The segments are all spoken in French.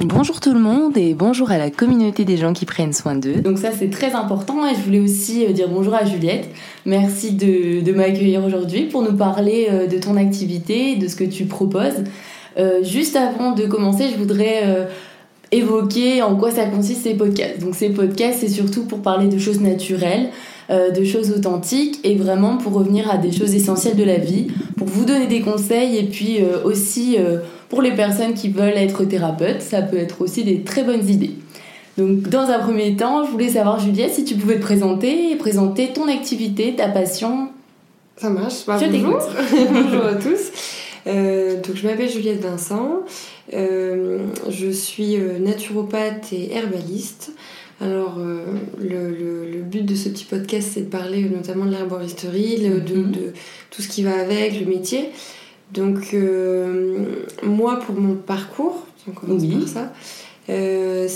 Bonjour tout le monde et bonjour à la communauté des gens qui prennent soin d'eux. Donc ça c'est très important et je voulais aussi euh, dire bonjour à Juliette. Merci de, m'accueillir aujourd'hui pour nous parler euh, de ton activité, de ce que tu proposes. Euh, juste avant de commencer, je voudrais évoquer en quoi ça consiste ces podcasts. Donc ces podcasts c'est surtout pour parler de choses naturelles, de choses authentiques et vraiment pour revenir à des choses essentielles de la vie, pour vous donner des conseils et puis aussi pour les personnes qui veulent être thérapeutes, ça peut être aussi des très bonnes idées. Donc, dans un premier temps, je voulais savoir, Juliette, si tu pouvais te présenter et présenter ton activité, ta passion. Ça marche. Bah, je bonjour. bonjour à tous. Euh, donc, je m'appelle Juliette Vincent. Euh, je suis euh, naturopathe et herbaliste. Alors, le, but de ce petit podcast, c'est de parler notamment de l'herboristerie, de, mm-hmm. de, tout ce qui va avec, le métier. Donc, euh, moi, pour mon parcours, on commence par ça, euh,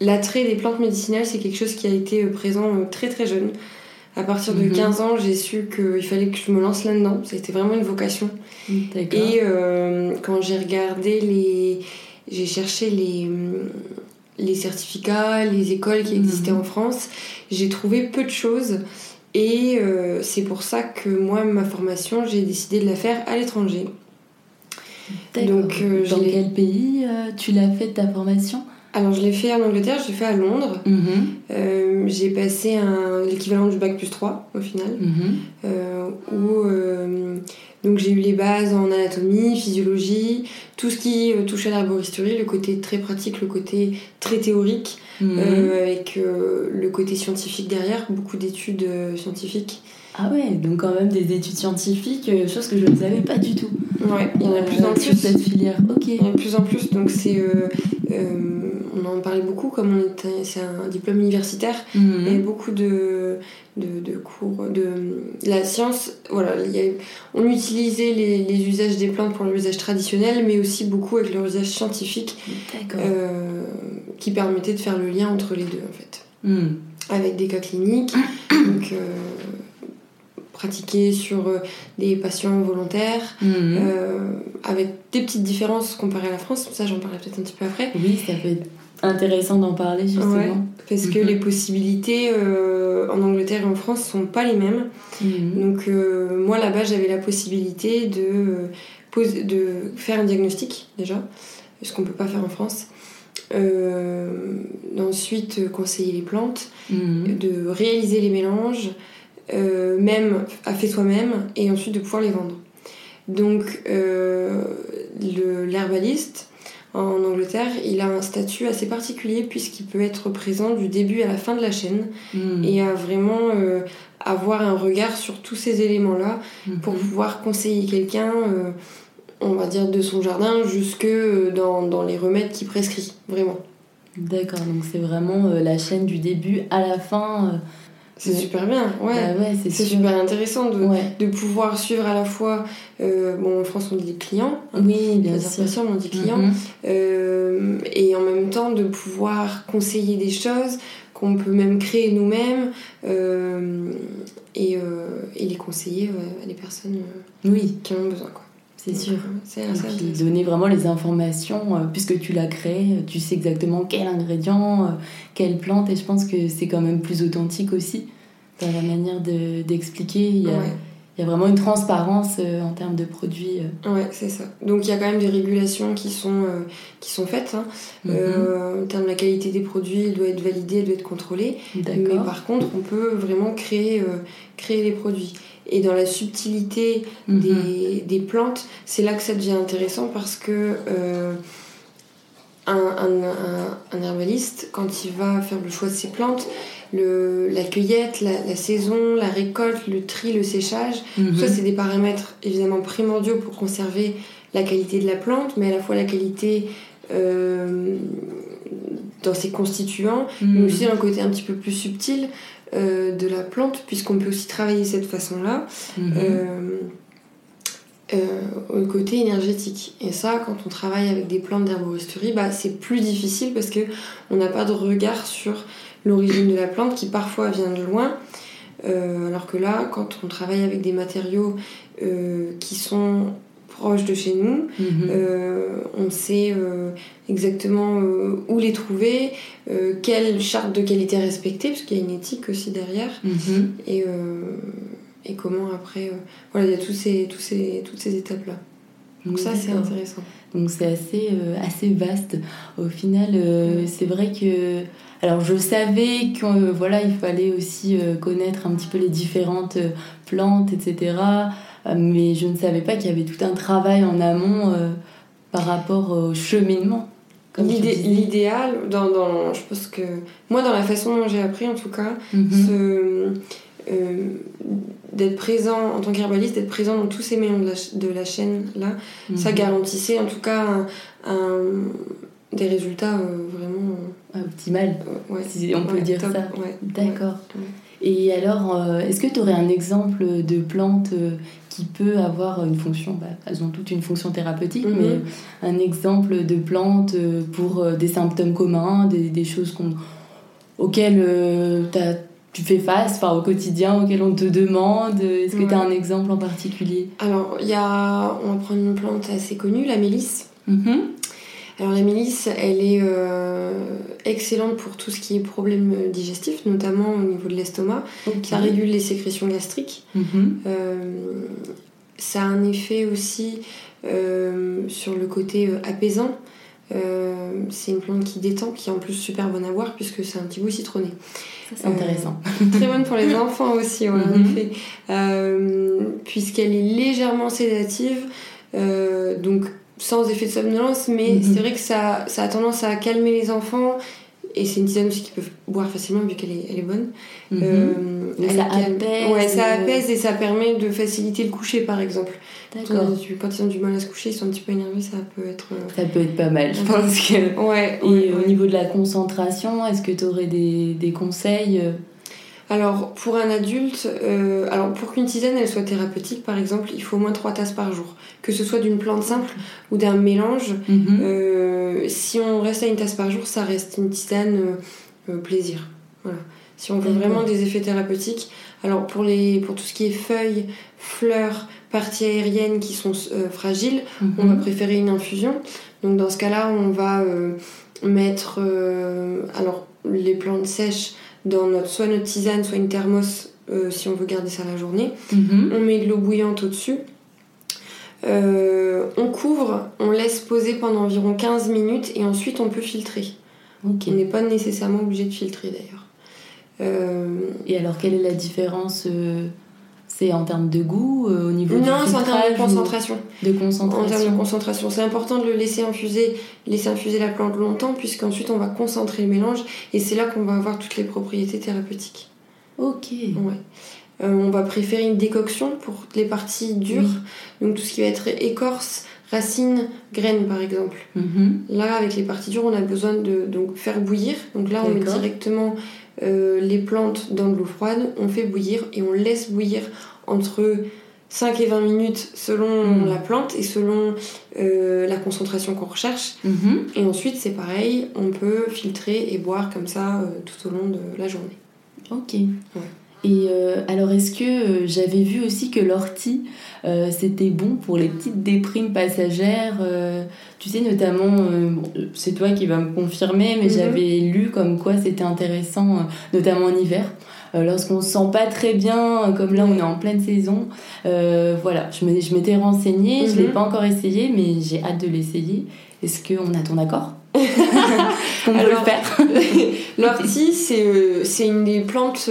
l'attrait des plantes médicinales, c'est quelque chose qui a été présent euh, très très jeune. À partir de 15 mhm. ans, j'ai su qu'il fallait que je me lance là-dedans. C'était vraiment une vocation. Et quand j'ai regardé les. J'ai cherché les, les certificats, les écoles qui existaient mhm. en France, j'ai trouvé peu de choses. Et euh, c'est pour ça que moi, ma formation, j'ai décidé de la faire à l'étranger. Donc, euh, Dans quel pays euh, tu l'as fait ta formation? Alors, je l'ai fait en Angleterre, je l'ai fait à Londres. Mhm. j'ai passé l'équivalent du bac plus 3 au final. Mhm. où donc j'ai eu les bases en anatomie, physiologie, tout ce qui touchait à l'arboristerie, le côté très pratique, le côté très théorique. Mhm. Euh, avec euh, le côté scientifique derrière, beaucoup d'études euh, scientifiques. Ah ouais, donc quand même des études scientifiques, chose que je ne savais pas du tout. Ouais, il y en a de plus en plus. cette filière, ok. Il y en a de plus en plus, donc c'est. on en parlait beaucoup, comme on était, c'est un diplôme universitaire, mhm. il y a beaucoup de, de, de, cours de la science. Voilà, il y a, on utilisait les, les, usages des plantes pour l'usage traditionnel, mais aussi beaucoup avec leur usage scientifique. Qui permettait de faire le lien entre les deux en fait. Hmm. Avec des cas cliniques, donc euh, pratiqués sur euh, des patients volontaires, hmm. euh, avec des petites différences comparées à la France, ça j'en parlerai peut-être un petit peu après. Oui, ça peut être intéressant d'en parler justement. parce que hmm. les possibilités en Angleterre et en France sont pas les mêmes. Donc moi là-bas j'avais la possibilité de, de faire un diagnostic déjà, ce qu'on peut pas faire en France. Euh, ensuite conseiller les plantes, mhm. de réaliser les mélanges, euh, même à fait soi-même, et ensuite de pouvoir les vendre. Donc euh, l'herbaliste en Angleterre, il a un statut assez particulier puisqu'il peut être présent du début à la fin de la chaîne mhm. et a vraiment avoir un regard sur tous ces éléments-là pour mhm. pouvoir conseiller quelqu'un on va dire, de son jardin jusque euh, dans, dans les remèdes qu'il prescrit, vraiment. D'accord, donc c'est vraiment euh, la chaîne du début à la fin. Euh, c'est super bien, ouais. Bah c'est super intéressant de, de, pouvoir suivre à la fois, bon en France on dit clients, hein, oui bien sûr, on dit clients, mm-hmm. et en même temps de pouvoir conseiller des choses qu'on peut même créer nous-mêmes et, et, les conseiller à des personnes oui. qui en ont besoin. Quoi. C'est sûr. C'est puis donner vraiment les informations, euh, puisque tu l'as créé, tu sais exactement quel ingrédient, euh, quelle plante, et je pense que c'est quand même plus authentique aussi dans la manière d'expliquer. il, y a, vraiment une transparence euh, en termes de produits. Ouais, c'est ça. Donc il y a quand même des régulations qui sont, qui sont faites. Hein. Mm-hmm. en termes de la qualité des produits, il doit être validé, il doit être contrôlé. Mais par contre, on peut vraiment créer, créer les produits. Et dans la subtilité mhm. des, des, plantes, c'est là que ça devient intéressant parce que euh, un, un, un, herbaliste, quand il va faire le choix de ses plantes, le, la cueillette, la, saison, la récolte, le tri, le séchage, tout ça mhm. c'est des paramètres évidemment primordiaux pour conserver la qualité de la plante, mais à la fois la qualité dans ses constituants, mais aussi un côté un petit peu plus subtil de la plante, puisqu'on peut aussi travailler cette façon-là. Euh, au côté énergétique. Et ça, quand on travaille avec des plantes d'herboristerie, bah, c'est plus difficile parce que on n'a pas de regard sur l'origine de la plante qui parfois vient de loin. Euh, alors que là, quand on travaille avec des matériaux euh, qui sont proches de chez nous, mhm. on sait exactement où les trouver, quelle charte de qualité respecter, parce qu'il y a une éthique aussi derrière. Mhm. Et et comment après. Euh, voilà, il y a tous ces, tous ces, toutes ces étapes-là. Donc ça, c'est intéressant. Donc c'est assez, euh, assez vaste. Au final, euh, c'est vrai que... Alors je savais qu'il voilà, il fallait aussi connaître un petit peu les différentes plantes, etc. mais je ne savais pas qu'il y avait tout un travail en amont par rapport au cheminement. L'idéal, dans, dans, je pense que moi, dans la façon dont j'ai appris en tout cas, mhm. ce, d'être présent en tant qu'herbaliste, d'être présent dans tous ces maillons de la, chaîne là, ça mhm. garantissait en tout cas un, des résultats euh, vraiment euh, optimal, euh, si on peut dire ça. D'accord. Et alors, est-ce que tu aurais un exemple de plante qui peut avoir une fonction, bah, elles ont toutes une fonction thérapeutique, mhm. mais un exemple de plante pour des symptômes communs, des, des choses auxquelles tu as tu fais face enfin, au quotidien auquel on te demande Est-ce que tu as un exemple en particulier? Alors, il y a, on va prendre une plante assez connue, la mélisse. Mm-hmm. Alors, la mélisse, elle est euh, excellente pour tout ce qui est problème digestif, notamment au niveau de l'estomac. Ça régule les sécrétions gastriques. Mm-hmm. Euh, ça a un effet aussi euh, sur le côté apaisant. c'est une plante qui détend, qui est en plus super bonne à boire puisque c'est un petit goût citronné c'est intéressant. très bonne pour les enfants aussi, en mhm. effet. Puisqu'elle est légèrement sédative, donc sans effet de somnolence, mais mhm. c'est vrai que ça, ça a tendance à calmer les enfants et c'est une tisane aussi qu'ils peuvent boire facilement vu qu'elle est, elle est bonne. Euh, ça apaise. Ouais, ça apaise et ça permet de faciliter le coucher par exemple. D'accord. Quand ils ont du mal à se coucher, ils sont un petit peu énervés, ça peut être. Euh, ça peut être pas mal, je pense que. Ouais. Et au niveau de la concentration, est-ce que tu aurais des, des conseils euh alors, pour un adulte, euh, alors pour qu'une tisane elle soit thérapeutique, par exemple, il faut au moins 3 tasses par jour. Que ce soit d'une plante simple ou d'un mélange, mhm. euh, si on reste à une tasse par jour, ça reste une tisane euh, plaisir. Voilà. Si on veut vraiment des effets thérapeutiques, alors pour, les, pour tout ce qui est feuilles, fleurs, parties aériennes qui sont fragiles, on va mhm. préférer une infusion. Donc dans ce cas-là, on va mettre alors les plantes sèches dans notre, soit notre tisane, soit une thermos euh, si on veut garder ça la journée. Mhm. On met de l'eau bouillante au-dessus. Euh, on couvre, on laisse poser pendant environ 15 minutes et ensuite on peut filtrer. On n'est pas nécessairement obligé de filtrer d'ailleurs. Euh, et alors quelle est la différence c'est en termes de goût, euh, au niveau non, c'est en termes de concentration. De concentration. En termes de concentration. C'est important de le laisser infuser, laisser infuser la plante longtemps, puisqu'ensuite on va concentrer le mélange, et c'est là qu'on va avoir toutes les propriétés thérapeutiques. Ok. Ouais. Euh, on va préférer une décoction pour les parties dures, donc tout ce qui va être écorce, racines, graines par exemple. Mhm. Là, avec les parties dures, on a besoin de donc, faire bouillir. Donc là, on met directement euh, les plantes dans de l'eau froide, on fait bouillir et on laisse bouillir entre 5 et 20 minutes selon mm. la plante et selon euh, la concentration qu'on recherche. Mm-hmm. Et ensuite, c'est pareil, on peut filtrer et boire comme ça euh, tout au long de la journée. Ok. Et alors, est-ce que j'avais vu aussi que l'ortie, c'était bon pour les petites déprimes passagères tu sais, notamment, euh, c'est toi qui vas me confirmer, mais mhm. j'avais lu comme quoi c'était intéressant, euh, notamment en hiver. Euh, lorsqu'on se sent pas très bien, comme là on est en pleine saison, voilà, je m'étais renseignée, je l'ai mhm. pas encore essayé, mais j'ai hâte de l'essayer. Est-ce qu'on a ton accord? On peut le faire? L'ortie, c'est une des plantes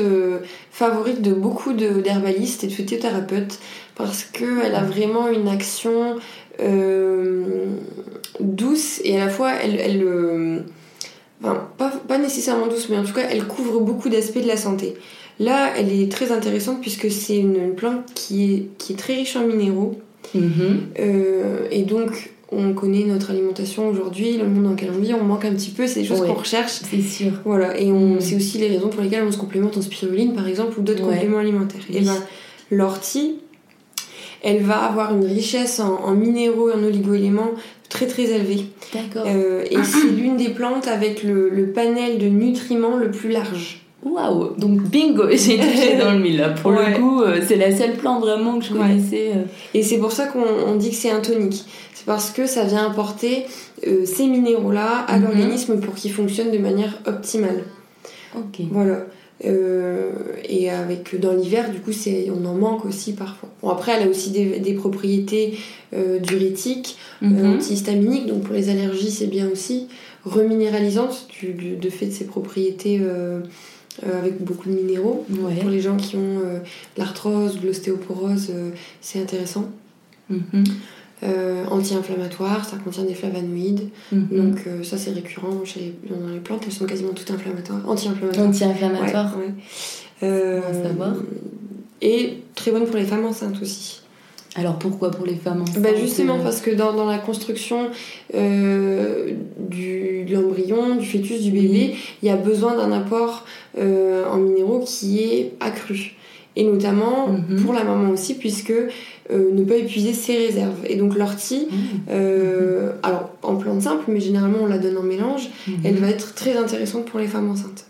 favorites de beaucoup d'herbalistes et de phytothérapeutes parce qu'elle a vraiment une action euh, douce et à la fois elle, elle euh, enfin, pas, pas, nécessairement douce mais en tout cas elle couvre beaucoup d'aspects de la santé. Là elle est très intéressante puisque c'est une, plante qui est, qui est très riche en minéraux. Mm-hmm. et donc, on connaît notre alimentation aujourd'hui, le monde dans lequel on vit, on manque un petit peu, c'est des choses qu'on recherche. C'est sûr. Voilà, et on, mm. c'est aussi les raisons pour lesquelles on se complémente en spiruline, par exemple, ou d'autres compléments alimentaires. Et ben, l'ortie, elle va avoir une richesse en, minéraux et en oligo-éléments très très élevée. D'accord. Euh, et c'est l'une des plantes avec le, panel de nutriments le plus large. Waouh Donc bingo, j'ai touché dans le mille là. Pour le coup, euh, c'est la seule plante vraiment que je connaissais. Euh. Et c'est pour ça qu'on dit que c'est un tonique parce que ça vient apporter euh, ces minéraux-là à mhm. l'organisme pour qu'il fonctionne de manière optimale. Ok. Voilà. Euh, et avec dans l'hiver, du coup, c'est on en manque aussi parfois. Bon, après, elle a aussi des, propriétés euh, diurétiques, mhm. antihistaminiques, donc pour les allergies, c'est bien aussi. Reminéralisantes, du, de fait de ses propriétés avec beaucoup de minéraux. Pour les gens qui ont l'arthrose ou l'ostéoporose, c'est intéressant. Mhm. Euh, anti-inflammatoire, ça contient des flavonoïdes. Mhm. Donc euh, ça c'est récurrent chez dans les plantes, elles sont quasiment toutes inflammatoires, anti-inflammatoires. Anti-inflammatoires. Euh, et très bonne pour les femmes enceintes aussi. Alors pourquoi pour les femmes enceintes bah Justement parce que dans, dans la construction du, de l'embryon, du fœtus, du bébé, il y a besoin d'un apport en minéraux qui est accru et notamment mhm. pour la maman aussi, puisque euh, ne pas épuiser ses réserves. Et donc l'ortie, mhm. euh, alors en plante simple, mais généralement on la donne en mélange, mhm. elle va être très intéressante pour les femmes enceintes.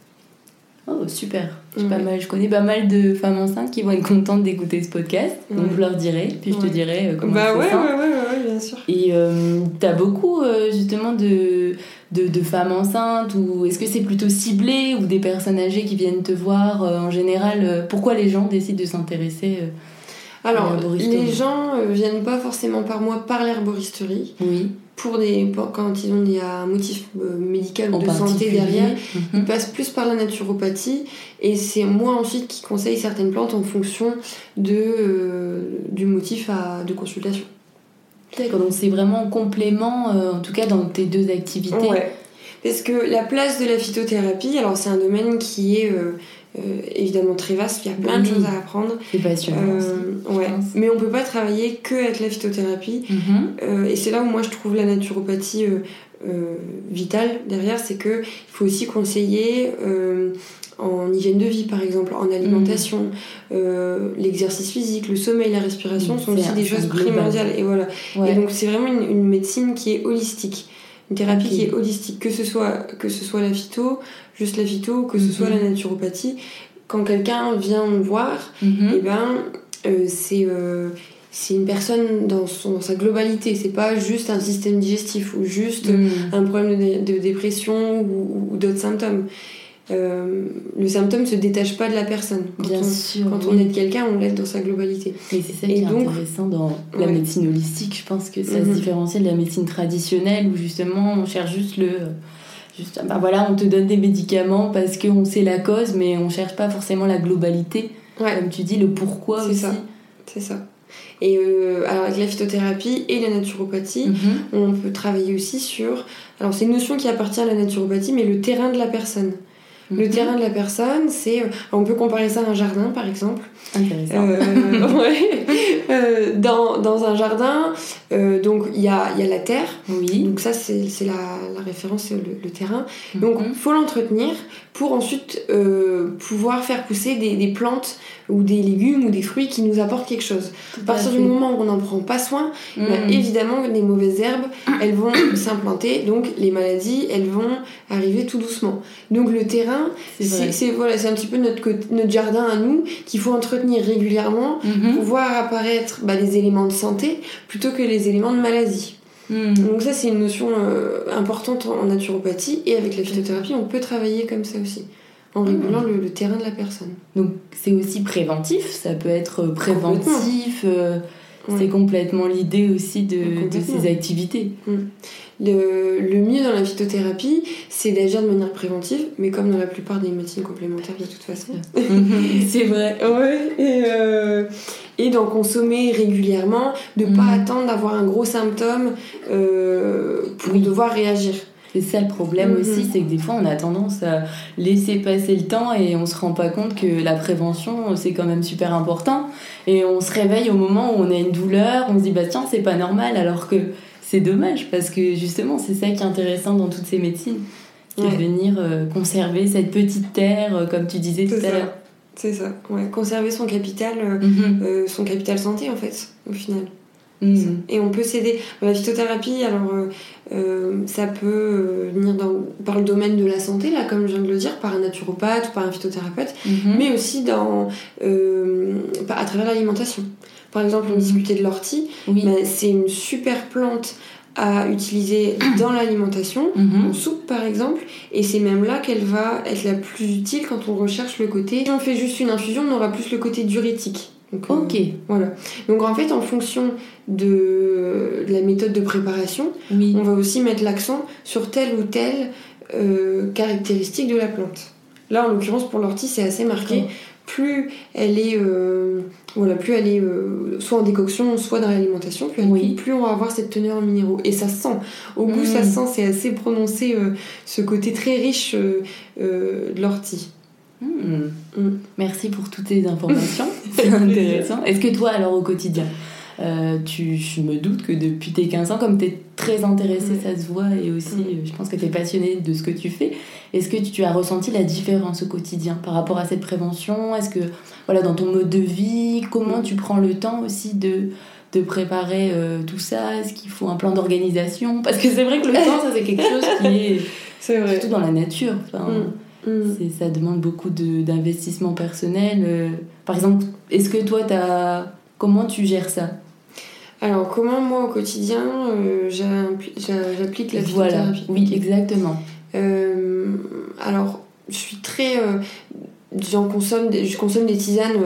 Oh, super. Pas mal. Je connais pas mal de femmes enceintes qui vont être contentes d'écouter ce podcast. Donc, je leur dirai, puis je te dirai euh, comment bah, ouais, ouais, ouais, ouais, bien sûr. Et euh, t'as beaucoup, justement, de, de, de, femmes enceintes ou est-ce que c'est plutôt ciblé ou des personnes âgées qui viennent te voir en général Pourquoi les gens décident de s'intéresser alors, les gens euh, viennent pas forcément par moi par l'herboristerie. Oui. Pour des, quand ils ont un motif euh, médical ou de santé derrière, mhm. ils passent plus par la naturopathie et c'est moi ensuite qui conseille certaines plantes en fonction de, euh, du motif à, de consultation. D'accord, donc c'est vraiment en complément, en tout cas dans tes deux activités. Ouais. Parce que la place de la phytothérapie, alors c'est un domaine qui est euh, évidemment très vaste, il y a plein de choses à apprendre. Passionnant. Euh, ouais. Mais on peut pas travailler que avec la phytothérapie. Mhm. Euh, et c'est là où moi je trouve la naturopathie vitale derrière, c'est que il faut aussi conseiller en hygiène de vie par exemple, en alimentation, mhm. l'exercice physique, le sommeil, la respiration sont aussi des choses primordiales. Et voilà. Et donc c'est vraiment une, médecine qui est holistique une thérapie qui est holistique, que ce soit que ce soit la phyto, juste la phyto, que ce soit la mhm. naturopathie. Quand quelqu'un vient me voir, mhm. et eh ben euh, c'est euh, c'est une personne dans, son, sa globalité. C'est pas juste un système digestif ou juste mhm. un problème de, dépression ou d'autres symptômes. Euh, le symptôme se détache pas de la personne. Quand Bien on, sûr. Quand on aide quelqu'un, on l'aide dans sa globalité. Et c'est ça qui est intéressant dans la médecine holistique. Je pense que ça se mhm. différencie de la médecine traditionnelle où justement on cherche juste le. Juste, ben voilà, on te donne des médicaments parce qu'on sait la cause, mais on cherche pas forcément la globalité. Comme tu dis, le pourquoi aussi. C'est ça. Et euh, alors avec la phytothérapie et la naturopathie, mhm. on peut travailler aussi sur. Alors c'est une notion qui appartient à la naturopathie, mais le terrain de la personne. Le mhm. terrain de la personne, c'est. Euh, on peut comparer ça à un jardin, par exemple. Intéressant. Euh, ouais. euh, dans, dans, un jardin, euh, donc il y a, y a la terre. Oui. Donc ça, c'est la, la, référence, le, le terrain. Donc il faut l'entretenir pour ensuite euh, pouvoir faire pousser des, des, plantes ou des légumes ou des fruits qui nous apportent quelque chose. à partir du moment où on n'en prend pas soin, ben, mm. évidemment les mauvaises herbes, elles vont s'implanter, donc les maladies, elles vont arriver tout doucement. Donc le terrain, c'est voilà, un petit peu notre, notre jardin à nous qu'il faut entretenir régulièrement mm-hmm. pour voir apparaître bah, les éléments de santé plutôt que les éléments de maladie. Hmm. Donc ça c'est une notion euh, importante en naturopathie et avec la phytothérapie on peut travailler comme ça aussi en hmm. régulant le, terrain de la personne. Donc c'est aussi préventif, ça peut être préventif, euh, c'est complètement l'idée aussi de, ces activités. Hmm. Le, le, mieux dans la phytothérapie, c'est d'agir de manière préventive, mais comme dans la plupart des médecines complémentaires de toute façon. c'est vrai. Ouais, et, euh, et d'en consommer régulièrement, de ne pas mhm. attendre d'avoir un gros symptôme euh, pour devoir réagir. C'est ça le problème Mhm. aussi, c'est que des fois on a tendance à laisser passer le temps et on se rend pas compte que la prévention c'est quand même super important. Et on se réveille au moment où on a une douleur, on se dit bah tiens c'est pas normal alors que c'est dommage parce que justement c'est ça qui est intéressant dans toutes ces médecines. C'est Ouais. de venir euh, conserver cette petite terre, euh, comme tu disais tout à l'heure. C'est ça, ouais. Conserver son capital, euh, Mhm. euh, son capital santé en fait, au final. Mhm. Et on peut s'aider. La phytothérapie, alors euh, ça peut venir dans, par le domaine de la santé, là, comme je viens de le dire, par un naturopathe ou par un phytothérapeute, Mhm. mais aussi dans, à travers l'alimentation. Par exemple, on discutait de l'ortie, Oui. ben, c'est une super plante à utiliser dans l'alimentation, Mhm. en soupe par exemple, et c'est même là qu'elle va être la plus utile quand on recherche le côté. Si on fait juste une infusion, on aura plus le côté diurétique. Donc, euh, Ok. voilà. Donc en fait, en fonction de la méthode de préparation, Oui. on va aussi mettre l'accent sur telle ou telle euh, caractéristique de la plante. Là, en l'occurrence, pour l'ortie, c'est assez marqué. Plus elle est, euh, voilà, plus elle est euh, soit en décoction, soit dans l'alimentation, plus, Oui. plus on va avoir cette teneur en minéraux. Et ça se sent. Au goût, Mm. ça se sent. C'est assez prononcé, euh, ce côté très riche euh, de l'ortie. Mhm. Mm. Merci pour toutes ces informations, c'est intéressant. Est-ce que toi, alors au quotidien, euh, tu, je me doute que depuis tes 15 ans, comme tu es très intéressée, ça se voit, et aussi Mm. je pense que tu es passionnée de ce que tu fais, est-ce que tu as ressenti la différence au quotidien par rapport à cette prévention? Est-ce que, voilà, dans ton mode de vie, comment Mm. tu prends le temps aussi de de préparer euh, tout ça? Est-ce qu'il faut un plan d'organisation? Parce que c'est vrai que le temps, ça c'est quelque chose qui est vrai. surtout dans la nature. Enfin, Mm. ça demande beaucoup de- d'investissement personnel. euh. par exemple, est-ce que toi, as... comment tu gères ça? Alors, comment moi au quotidien euh, j'applique la Voilà, phytothérapie? Oui, exactement. Euh, alors, je suis très. euh, j'en consomme des, je consomme des tisanes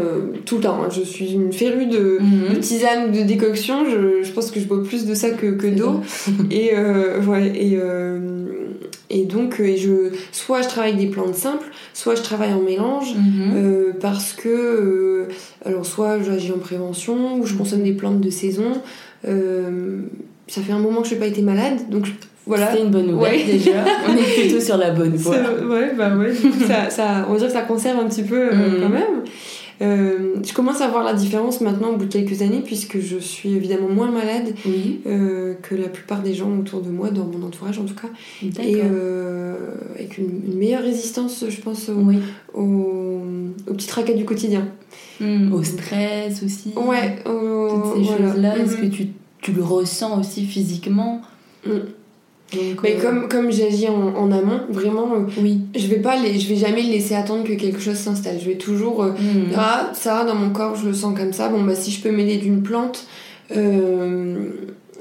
tout le temps. hein. Je suis une férue de, de Mhm. tisanes ou de décoction. Je, je pense que je bois plus de ça que, que d'eau. Et, ouais, et, et donc, euh, et je, soit je travaille avec des plantes simples, soit je travaille en mélange. Mhm. Euh, parce que, euh, alors soit j'agis en prévention ou je consomme des plantes de saison. Euh, ça fait un moment que je n'ai pas été malade, donc je- voilà. C'est une bonne nouvelle Ouais. déjà. On est plutôt sur la bonne voie. Ça- ouais, bah ouais, ça, ça, on va dire que ça conserve un petit peu Mhm. quand même. Euh, je commence à voir la différence maintenant au bout de quelques années puisque je suis évidemment moins malade euh, que la plupart des gens autour de moi, dans mon entourage en tout cas, et euh, avec une, une meilleure résistance, je pense, au, Oui. au, au petit tracas du quotidien. Mhm. Au stress aussi. Ouais, au- Toutes ces voilà. choses-là, est-ce Mhm. que tu, tu le ressens aussi physiquement? Mm. Donc, Mais euh, comme, comme j'agis en, en amont, vraiment, euh, Oui. je vais pas les, je vais jamais laisser attendre que quelque chose s'installe. Je vais toujours euh, Mhm. Ah, ça, dans mon corps, je le sens comme ça. Bon, bah, si je peux m'aider d'une plante, euh,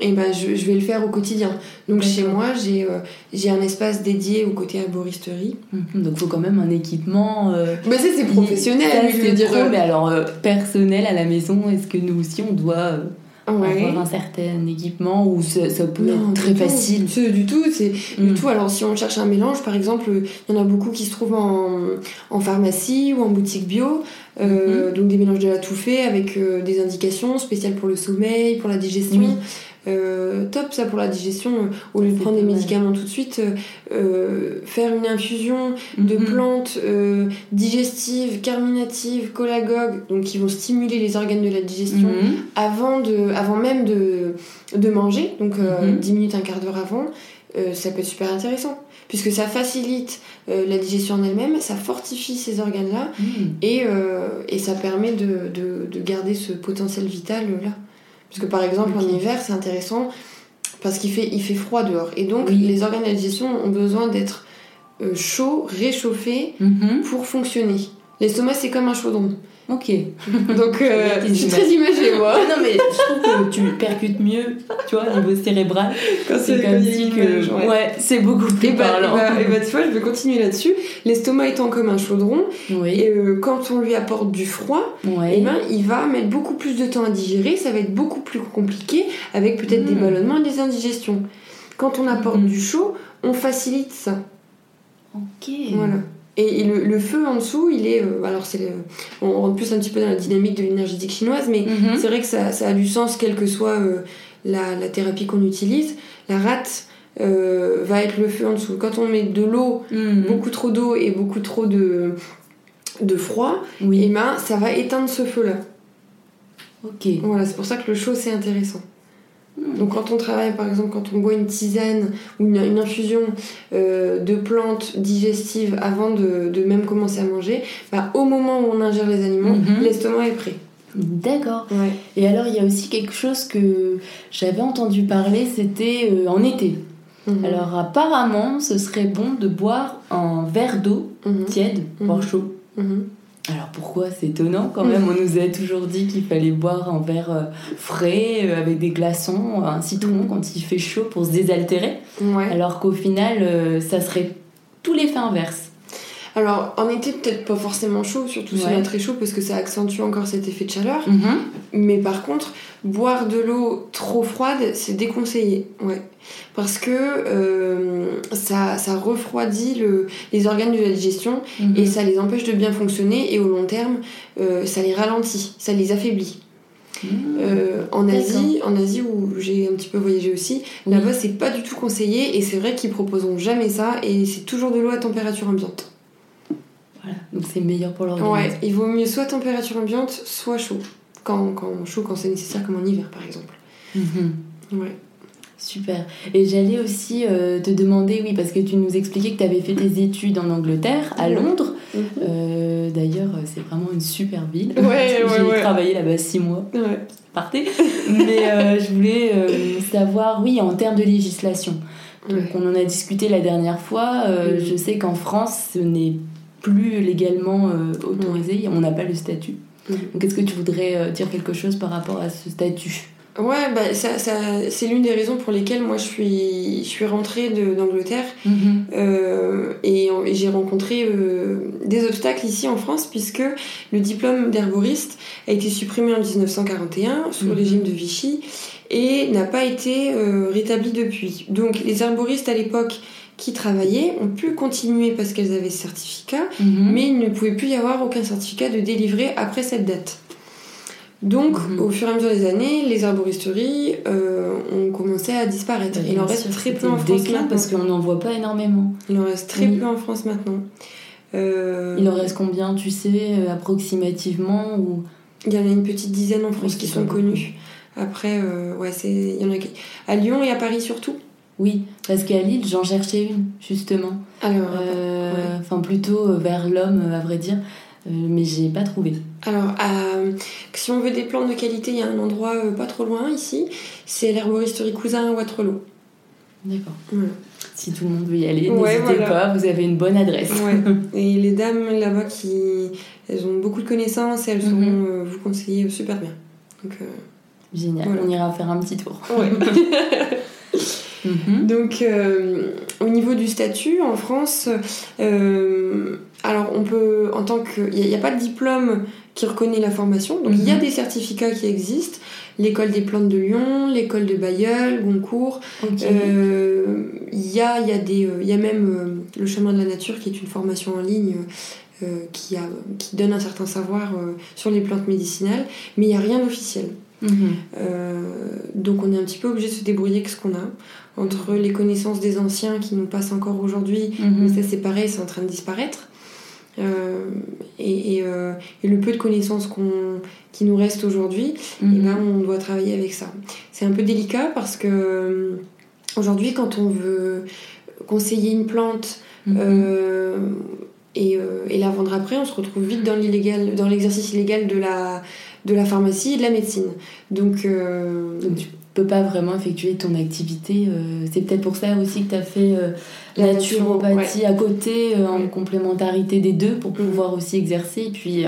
et ben, je, je vais le faire au quotidien. Donc, chez moi, j'ai j'ai un espace dédié au côté arboristerie. Mhm. Donc, il faut quand même un équipement. Mais ça, c'est professionnel, Ça, je veux dire. pro, mais alors personnel à la maison, est-ce que nous aussi on doit ouais. avoir un certain équipement ou ça, ça peut Non, être très tout. facile C'est du tout, c'est Mm. du tout. Alors, si on cherche un mélange, par exemple, il y en a beaucoup qui se trouvent en, en pharmacie ou en boutique bio. Euh, Donc, des mélanges de la tout fait avec euh, des indications spéciales pour le sommeil, pour la digestion. Oui. Euh, top ça pour la digestion, au lieu de prendre des mal. médicaments tout de suite, faire une infusion de Mhm. plantes digestives, carminatives, cholagogues, donc qui vont stimuler les organes de la digestion Mhm. avant, de, avant même de, de manger, donc euh, Mhm. 10 minutes, un quart d'heure avant, ça peut être super intéressant, puisque ça facilite euh, la digestion en elle-même, ça fortifie ces organes-là, Mhm. et, euh, et ça permet de, de, de garder ce potentiel vital euh, là. Parce que par exemple en hiver c'est intéressant parce qu'il fait, il fait froid dehors. Et donc Oui. les organes de la digestion ont besoin d'être chauds, réchauffés Mhm. pour fonctionner. L'estomac c'est comme un chaudron. Ok. Donc euh, je suis très imagée moi. Non, mais je trouve que tu percutes mieux, tu vois, au niveau cérébral. Quand C'est comme si que. Ouais, ouais. c'est beaucoup plus Et bah, et parlant. bah- et bah, tu vois, je vais continuer là-dessus. L'estomac étant comme un chaudron, oui. et euh, quand on lui apporte du froid, ouais. eh ben, il va mettre beaucoup plus de temps à digérer, ça va être beaucoup plus compliqué, avec peut-être des Mm. ballonnements et des indigestions. Quand on apporte Mhm. du chaud, on facilite ça. Ok. Voilà. Et, et le, le feu en dessous, il est. euh, alors, c'est on rentre plus un petit peu dans la dynamique de l'énergétique chinoise, mais Mhm. c'est vrai que ça, ça a du sens, quelle que soit euh, la, la thérapie qu'on utilise. La rate va être le feu en dessous. Quand on met de l'eau, mhm. beaucoup trop d'eau et beaucoup trop de, de froid, et eh ben, ça va éteindre ce feu-là. Ok. Voilà, c'est pour ça que le chaud c'est intéressant. Donc quand on travaille, par exemple, quand on boit une tisane ou une, infusion euh, de plantes digestives avant de, même commencer à manger, bah, au moment où on ingère les aliments, mhm. l'estomac est prêt. D'accord. Et alors il y a aussi quelque chose que j'avais entendu parler, c'était euh, en été. Mhm. Alors apparemment, ce serait bon de boire un verre d'eau mhm. tiède, voire chaud. Alors pourquoi C'est étonnant quand même? On nous a toujours dit qu'il fallait boire un verre euh, frais euh, avec des glaçons, un citron quand il fait chaud pour se désaltérer. Alors qu'au final, euh, ça serait tout l'effet inverse. Alors, en été, peut-être pas forcément chaud, surtout si on très chaud, parce que ça accentue encore cet effet de chaleur. Mhm. Mais par contre, boire de l'eau trop froide, c'est déconseillé. Ouais. Parce que euh, ça, ça refroidit le, les organes de la digestion mhm. et ça les empêche de bien fonctionner. Et au long terme, euh, ça les ralentit, ça les affaiblit. Mhm. Euh, en Asie, en Asie où j'ai un petit peu voyagé aussi, là-bas c'est pas du tout conseillé et c'est vrai qu'ils proposeront jamais ça et c'est toujours de l'eau à température ambiante. Donc c'est meilleur pour l'organisme. Ouais, il vaut mieux soit température ambiante, soit chaud. Quand, quand chaud, quand c'est nécessaire, comme en hiver par exemple. Mhm. Ouais. Super. Et j'allais aussi euh, te demander, oui, parce que tu nous expliquais que tu avais fait tes études en Angleterre, à Londres. Mhm. Euh, d'ailleurs, c'est vraiment une super ville. Ouais, J'ai travaillé là-bas six mois. Ouais. Partez. Mais euh, je voulais savoir, oui, en termes de législation. Donc, on en a discuté la dernière fois. Je sais qu'en France, ce n'est plus légalement euh, autorisé, on n'a pas le statut. Mhm. Donc est-ce que tu voudrais euh, dire quelque chose par rapport à ce statut? Ouais, bah, ça, ça c'est l'une des raisons pour lesquelles moi je suis, je suis rentrée d'Angleterre mhm. euh, et, j'ai rencontré des obstacles ici en France puisque le diplôme d'herboriste a été supprimé en 1941 sous le mhm. régime de Vichy et n'a pas été rétabli depuis. Donc les herboristes à l'époque qui travaillaient ont pu continuer parce qu'elles avaient ce certificat, mhm. mais il ne pouvait plus y avoir aucun certificat de délivré après cette date. Donc, mhm. au fur et à mesure des années, les arboristeries euh, ont commencé à disparaître. il en reste très peu en France maintenant. Parce qu'on n'en voit pas énormément. Il en reste très peu en France maintenant. Euh, il en reste combien, tu sais, euh, approximativement ou... Il y en a une petite dizaine en France qui sont connues. Après, ouais, c'est... Il y en a à Lyon et à Paris surtout. Oui, parce qu'à Lille, j'en cherchais une, justement. Alors, euh, Enfin, plutôt euh, vers l'homme, à vrai dire. Euh, mais j'ai pas trouvé. Alors, si on veut des plantes de qualité, il y a un endroit pas trop loin ici. C'est l'herboristerie Cousin à Waterloo. D'accord. Si tout le monde veut y aller, n'hésitez pas, vous avez une bonne adresse. Et les dames là-bas, qui, elles ont beaucoup de connaissances et elles sauront vous conseiller super bien. Donc, Génial, on ira faire un petit tour. Mhm. Donc, euh, au niveau du statut, en France, euh, alors on peut, en tant que. Il n'y a, pas de diplôme qui reconnaît la formation, donc il y a mhm. des certificats qui existent. L'école des plantes de Lyon, l'école de Bayeul, Goncourt. Euh, il y, a, y, a des, y a même le chemin de la nature qui est une formation en ligne. qui, a, qui donne un certain savoir sur les plantes médicinales, mais il n'y a rien d'officiel. Mhm. donc on est un petit peu obligé de se débrouiller avec ce qu'on a entre les connaissances des anciens qui nous passent encore aujourd'hui, mhm. mais ça c'est pareil, c'est en train de disparaître. Euh, et, euh, et, le peu de connaissances qui nous reste aujourd'hui, et mhm. eh ben, on doit travailler avec ça. C'est un peu délicat parce que euh, aujourd'hui, quand on veut conseiller une plante mhm. et, et, la vendre après, on se retrouve vite dans l'exercice illégal de la, de la pharmacie et de la médecine. Donc, Donc peux pas vraiment effectuer ton activité. Euh, c'est peut-être pour ça aussi que tu as fait euh, la naturopathie à côté, euh, en complémentarité des deux, pour pouvoir aussi exercer et puis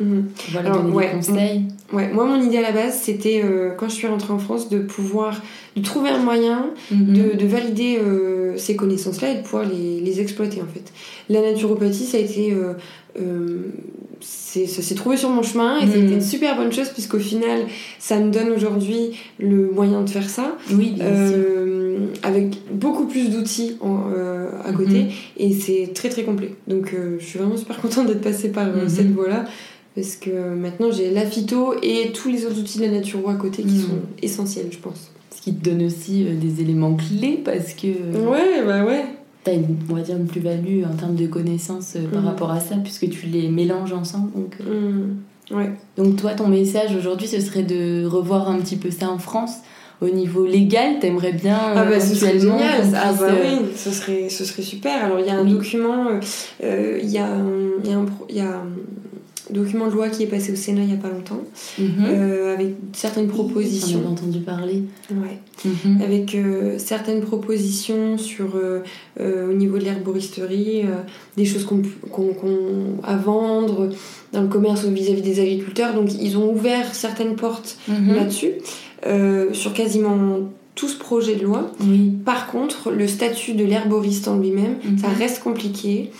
mhm. voilà, donner des conseils. Ouais, moi, mon idée à la base, c'était quand je suis rentrée en France de pouvoir de trouver un moyen mhm. de, de, valider ces connaissances-là et de pouvoir les, les, exploiter en fait. La naturopathie, ça a été ça s'est trouvé sur mon chemin et c'était mm. une super bonne chose puisqu'au final ça me donne aujourd'hui le moyen de faire ça oui, euh, avec beaucoup plus d'outils euh, à côté mm-hmm. et c'est très très complet donc euh, je suis vraiment super contente d'être passée par cette voie là parce que maintenant j'ai la phyto et tous les autres outils de la nature à côté qui mm. sont essentiels je pense Ce qui te donne aussi des éléments clés parce que. Ouais, bah ouais. T'as une, on va dire, une plus-value en termes de connaissances par mm. rapport à ça, puisque tu les mélanges ensemble. Donc, mm. ouais. donc toi, ton message aujourd'hui, ce serait de revoir un petit peu ça en France au niveau légal, t'aimerais bien ah bah, ce serait génial ah bah oui, ce serait, ce serait super. Alors il y a un document, il y a, il y a, un, y a document de loi qui est passé au Sénat il n'y a pas longtemps, mhm. euh, avec certaines propositions. J'en ai entendu parler. Ouais. Mhm. Avec euh, certaines propositions sur, euh, au niveau de l'herboristerie, des choses qu'on, à vendre dans le commerce vis-à-vis des agriculteurs. Donc ils ont ouvert certaines portes mhm. là-dessus, sur quasiment tout ce projet de loi. Par contre, le statut de l'herboriste en lui-même, ça reste compliqué.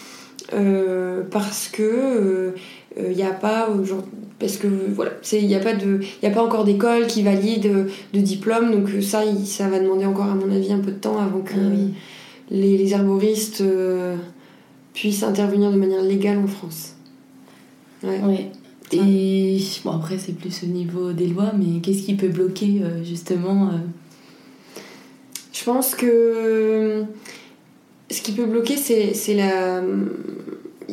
parce que il euh, n'y a pas parce que voilà il n'y a pas de il a pas encore d'école qui valide euh, de diplôme donc euh, ça ça va demander encore à mon avis un peu de temps avant que ah les, les, herboristes puissent intervenir de manière légale en France. Ouais, et bon après c'est plus au niveau des lois mais qu'est-ce qui peut bloquer justement je pense que ce qui peut bloquer c'est la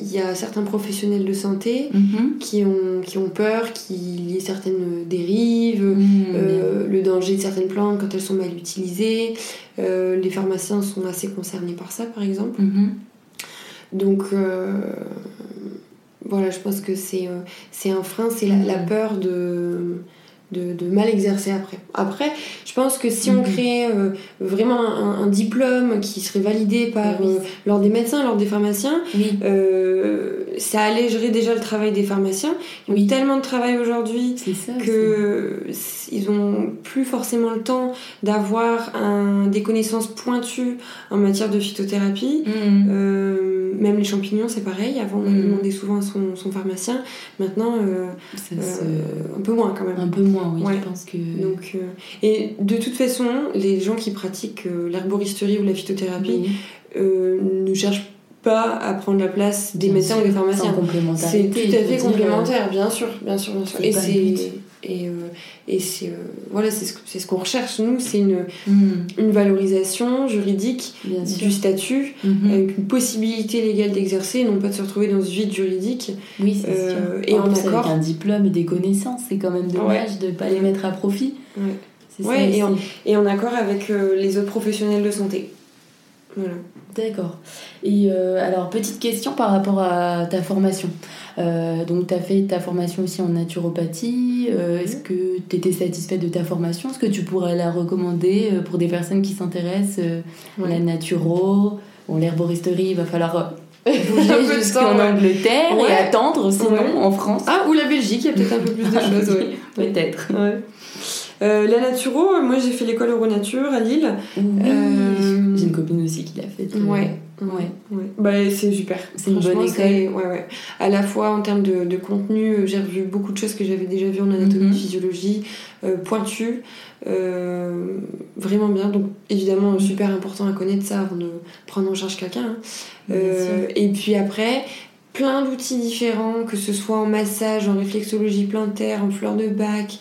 il y a certains professionnels de santé mhm. qui, ont, qui ont peur qu'il y ait certaines dérives, mhm, euh, le danger de certaines plantes quand elles sont mal utilisées. Euh, les pharmaciens sont assez concernés par ça, par exemple. Mhm. Donc, euh, voilà, je pense que c'est un frein, c'est la, peur de de, mal exercer après. Après, je pense que si on mhm. crée euh, vraiment un, diplôme qui serait validé par euh, lors des médecins, lors des pharmaciens, euh, ça allégerait déjà le travail des pharmaciens. Ils ont tellement de travail aujourd'hui que ils ont plus forcément le temps d'avoir des connaissances pointues en matière de phytothérapie. Mhm. même les champignons, c'est pareil. Avant, on mhm. demandait souvent à son, pharmacien. Maintenant, un peu moins quand même. Un peu moins oui, je pense que. Donc, euh, et de toute façon, les gens qui pratiquent euh, l'herboristerie ou la phytothérapie euh, ne cherchent pas à prendre la place des médecins ou des pharmaciens. C'est tout à fait complémentaire, bien sûr, bien sûr, bien sûr. Et c'est et, et c'est voilà, c'est ce, ce qu'on recherche nous, c'est une, hmm. une valorisation juridique du statut hmm. avec une possibilité légale d'exercer, non pas de se retrouver dans ce vide juridique. Oui, c'est sûr. Et en, accord. Avec un diplôme et des connaissances, c'est quand même dommage de ne pas les mettre à profit. Ouais. et, en, et en accord avec les autres professionnels de santé. Voilà. D'accord. Et euh, alors, petite question par rapport à ta formation. Euh, donc, tu as fait ta formation aussi en naturopathie. Euh, est-ce que tu étais satisfaite de ta formation? Est-ce que tu pourrais la recommander pour des personnes qui s'intéressent à la naturo Bon, l'herboristerie, il va falloir bouger jusqu'en Angleterre et attendre sinon en France. Ah, ou la Belgique, il y a peut-être un peu plus de choses, oui. peut-être. La naturo, moi j'ai fait l'école Euronature à Lille. Copine aussi qui l'a fait. Ouais. Ouais. ouais. Bah, c'est super. C'est une bonne école. Ouais, ouais. À la fois en termes de, de contenu, euh, j'ai revu beaucoup de choses que j'avais déjà vues en anatomie, mhm. physiologie, euh, pointues, vraiment bien. Donc évidemment, mhm. super important à connaître ça avant de prendre en charge quelqu'un. Hein. et puis après, plein d'outils différents, que ce soit en massage, en réflexologie plantaire, en fleur de bac,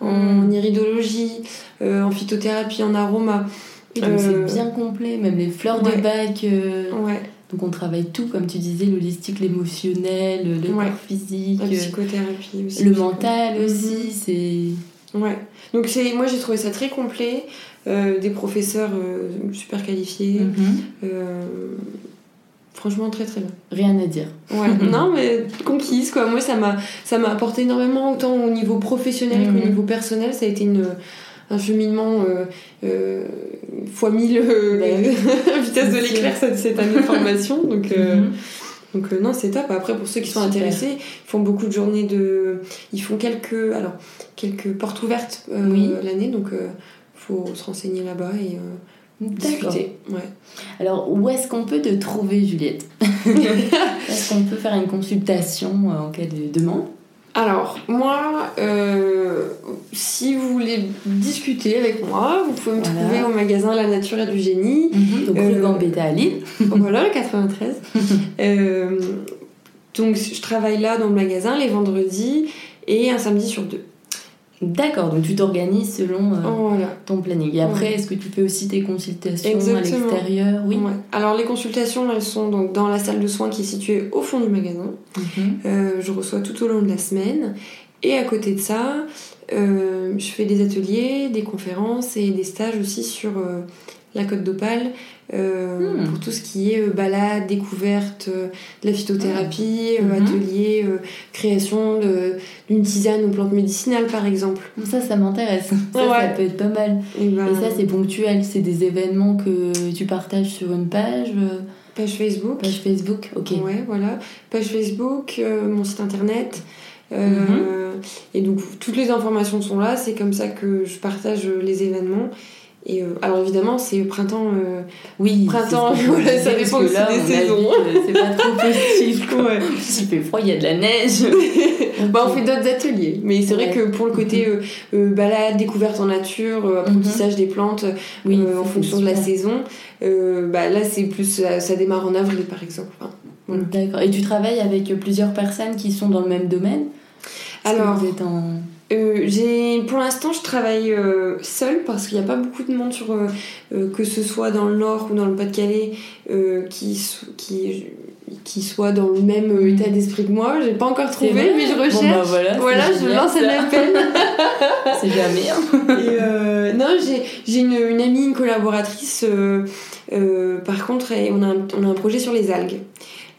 en mm. iridologie, euh, en phytothérapie, en aroma. C'est euh, bien complet, même les fleurs de bac. Euh, ouais. Donc on travaille tout, comme tu disais, l'holistique, l'émotionnel, le corps physique. La psychothérapie aussi. Le mental aussi, mm-hmm. c'est... Ouais. Donc c'est, moi j'ai trouvé ça très complet. des professeurs super qualifiés. Mm-hmm. Franchement, très très bien. Rien à dire. Ouais, non, mais conquise quoi. Moi, ça m'a, apporté énormément, autant au niveau professionnel qu'au mhm. niveau personnel. Ça a été une, un cheminement euh, euh, fois mille euh, bah vitesse de l'éclair cette, année de formation. Donc, mhm. donc non, c'est top. Après, pour ceux qui sont intéressés, ils font beaucoup de journées de. Ils font quelques, alors, quelques portes ouvertes l'année. Donc, faut se renseigner là-bas et D'accord. Ouais. Alors, où est-ce qu'on peut te trouver, Juliette? Est-ce qu'on peut faire une consultation en cas de demande? Alors, moi, euh, si vous voulez discuter avec moi, vous pouvez me trouver au magasin La Nature et du Génie. Mhm, donc, rue Gambetta à Lille. voilà, le 93. euh, donc, je travaille là dans le magasin les vendredis et un samedi sur deux. D'accord, donc tu t'organises selon euh, ton planning. Et après, est-ce que tu fais aussi tes consultations à l'extérieur? Oui. Alors les consultations, elles sont donc dans la salle de soins qui est située au fond du magasin. Mhm. Euh, je reçois tout au long de la semaine. Et à côté de ça, euh, je fais des ateliers, des conférences et des stages aussi sur la Côte d'Opale, euh, hmm. pour tout ce qui est euh, balade, découverte euh, de la phytothérapie, hmm. atelier, création d'une tisane ou plante médicinale par exemple. Ça, ça m'intéresse. Ça, ça peut être pas mal. Ben, Et, ça, c'est ponctuel. C'est des événements que tu partages sur une page Page Facebook. Page Facebook, ok. Ouais, voilà. Page Facebook, mon site internet. Mhm. Et donc, toutes les informations sont là. C'est comme ça que je partage les événements. Et euh, alors évidemment, c'est printemps. Euh, oui, printemps, voilà, ça dépend aussi des saisons. C'est pas trop positif. Ouais. Il fait froid, il y a de la neige. bah, on fait d'autres ateliers. Mais c'est vrai que pour le côté mhm. euh, balade, découverte en nature, apprentissage mhm. des plantes oui, en fonction de la saison, bah, là c'est plus. Ça, démarre en avril par exemple. D'accord. Et tu travailles avec plusieurs personnes qui sont dans le même domaine? Alors. Vous êtes en euh, j'ai pour l'instant je travaille euh, seule parce qu'il n'y a pas beaucoup de monde sur euh, que ce soit dans le nord ou dans le Pas-de-Calais qui qui qui soit dans le même mm. état d'esprit que moi. J'ai pas encore trouvé mais je recherche bah voilà, voilà je lance un appel c'est jamais hein. non j'ai j'ai une, une, amie une collaboratrice par contre on a un, on a un projet sur les algues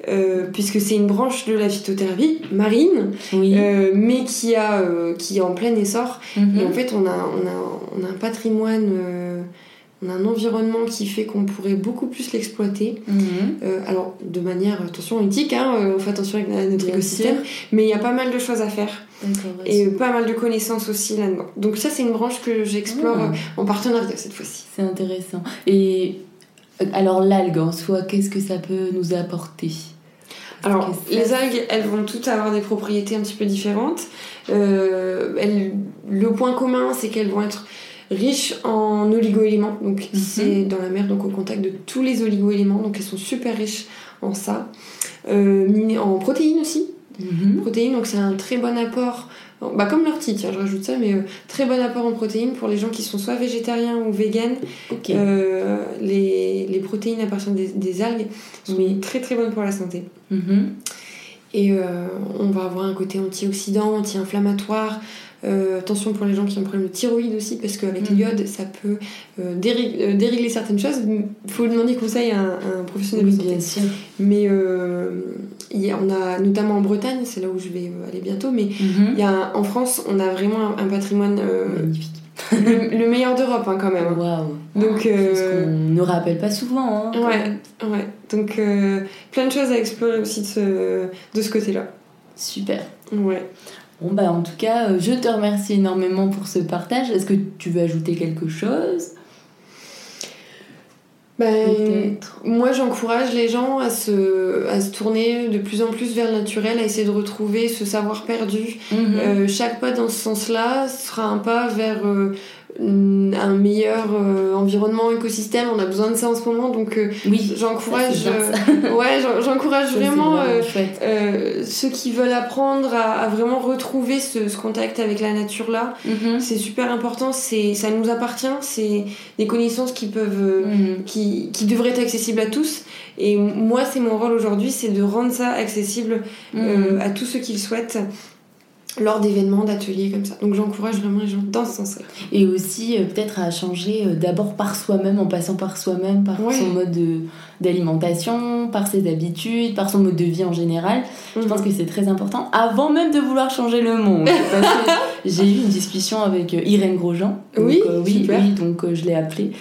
euh, puisque c'est une branche de la phytothérapie marine, euh, mais qui, a, euh, qui est en plein essor. Mhm. Et en fait, on a, on a, on a un patrimoine, on a un environnement qui fait qu'on pourrait beaucoup plus l'exploiter. Mhm. alors, de manière, attention, éthique, hein, on fait attention avec notre écosystème, mais il y a pas mal de choses à faire. Et pas mal de connaissances aussi là-dedans. Donc ça, c'est une branche que j'explore ah. en partenariat cette fois-ci. C'est intéressant. Et alors l'algue en soi, qu'est-ce que ça peut nous apporter? Alors, les algues, elles vont toutes avoir des propriétés un petit peu différentes. Euh, le point commun, c'est qu'elles vont être riches en oligoéléments. Donc, mhm. c'est dans la mer, donc au contact de tous les oligoéléments. Donc, elles sont super riches en ça. Euh, en protéines aussi. Mhm. Protéines, donc c'est un très bon apport bah comme l'ortie, tiens, je rajoute ça, mais euh, très bon apport en protéines pour les gens qui sont soit végétariens ou véganes. Euh, les, les, protéines à partir des, des algues sont très très bonnes pour la santé. Mm-hmm. Et euh, on va avoir un côté antioxydant, anti-inflammatoire. Attention pour les gens qui ont un problème de thyroïde aussi, parce qu'avec mm-hmm. l'iode, ça peut dérégler, certaines choses. Il faut demander conseil à un, professionnel de santé. Bien sûr. Mais on a notamment en Bretagne, c'est là où je vais euh, aller bientôt, mais mhm. y a, en France, on a vraiment un, patrimoine euh, magnifique. le, meilleur d'Europe hein, quand même. Waouh. Donc euh... qu'on ne rappelle pas souvent. Hein, ouais, ouais. Donc euh, plein de choses à explorer aussi de ce, de ce côté-là. Super. Ouais. Bon bah en tout cas, je te remercie énormément pour ce partage. Est-ce que tu veux ajouter quelque chose? Ben, moi, j'encourage les gens à se, à se tourner de plus en plus vers le naturel, à essayer de retrouver ce savoir perdu. Mhm. Euh, chaque pas dans ce sens-là sera un pas vers euh, un meilleur euh, environnement, écosystème. On a besoin de ça en ce moment, donc euh, oui, j'encourage. Euh, ouais, j'encourage vraiment, ceux qui veulent apprendre à, vraiment retrouver ce, contact avec la nature là. Mhm. C'est super important. C'est ça nous appartient. C'est des connaissances qui peuvent, mhm. qui, qui devraient être accessibles à tous. Et moi, c'est mon rôle aujourd'hui, c'est de rendre ça accessible mhm. à tous ceux qui le souhaitent lors d'événements, d'ateliers comme ça. Donc j'encourage vraiment les gens dans ce sens-là. Et aussi euh, peut-être à changer euh, d'abord par soi-même, en passant par soi-même, par son mode d'alimentation, par ses habitudes, par son mode de vie en général. Je pense mhm. que c'est très important, avant même de vouloir changer le monde. J'ai eu une discussion avec euh, Irène Grosjean. oui, oui, oui, donc je l'ai appelée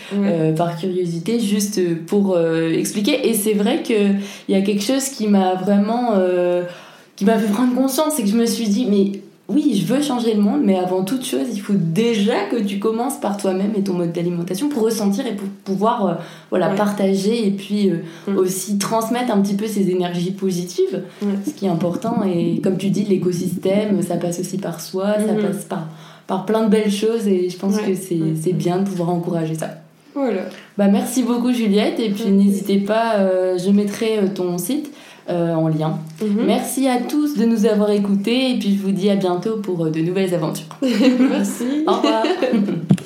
par curiosité, juste pour expliquer. Et c'est vrai qu'il y a quelque chose qui m'a vraiment qui m'a fait prendre conscience, c'est que je me suis dit, mais oui, je veux changer le monde, mais avant toute chose, il faut déjà que tu commences par toi-même et ton mode d'alimentation pour ressentir et pour pouvoir euh, voilà, partager et puis euh, mm. aussi transmettre un petit peu ces énergies positives, ce qui est important. Et comme tu dis, l'écosystème, ça passe aussi par soi, ça mm-hmm. passe par, par plein de belles choses et je pense que c'est bien de pouvoir encourager ça. Voilà. Bah, merci beaucoup Juliette et puis n'hésitez pas, euh, je mettrai ton site en lien. Mhm. Merci à tous de nous avoir écoutés et puis je vous dis à bientôt pour de nouvelles aventures. Merci. Au revoir.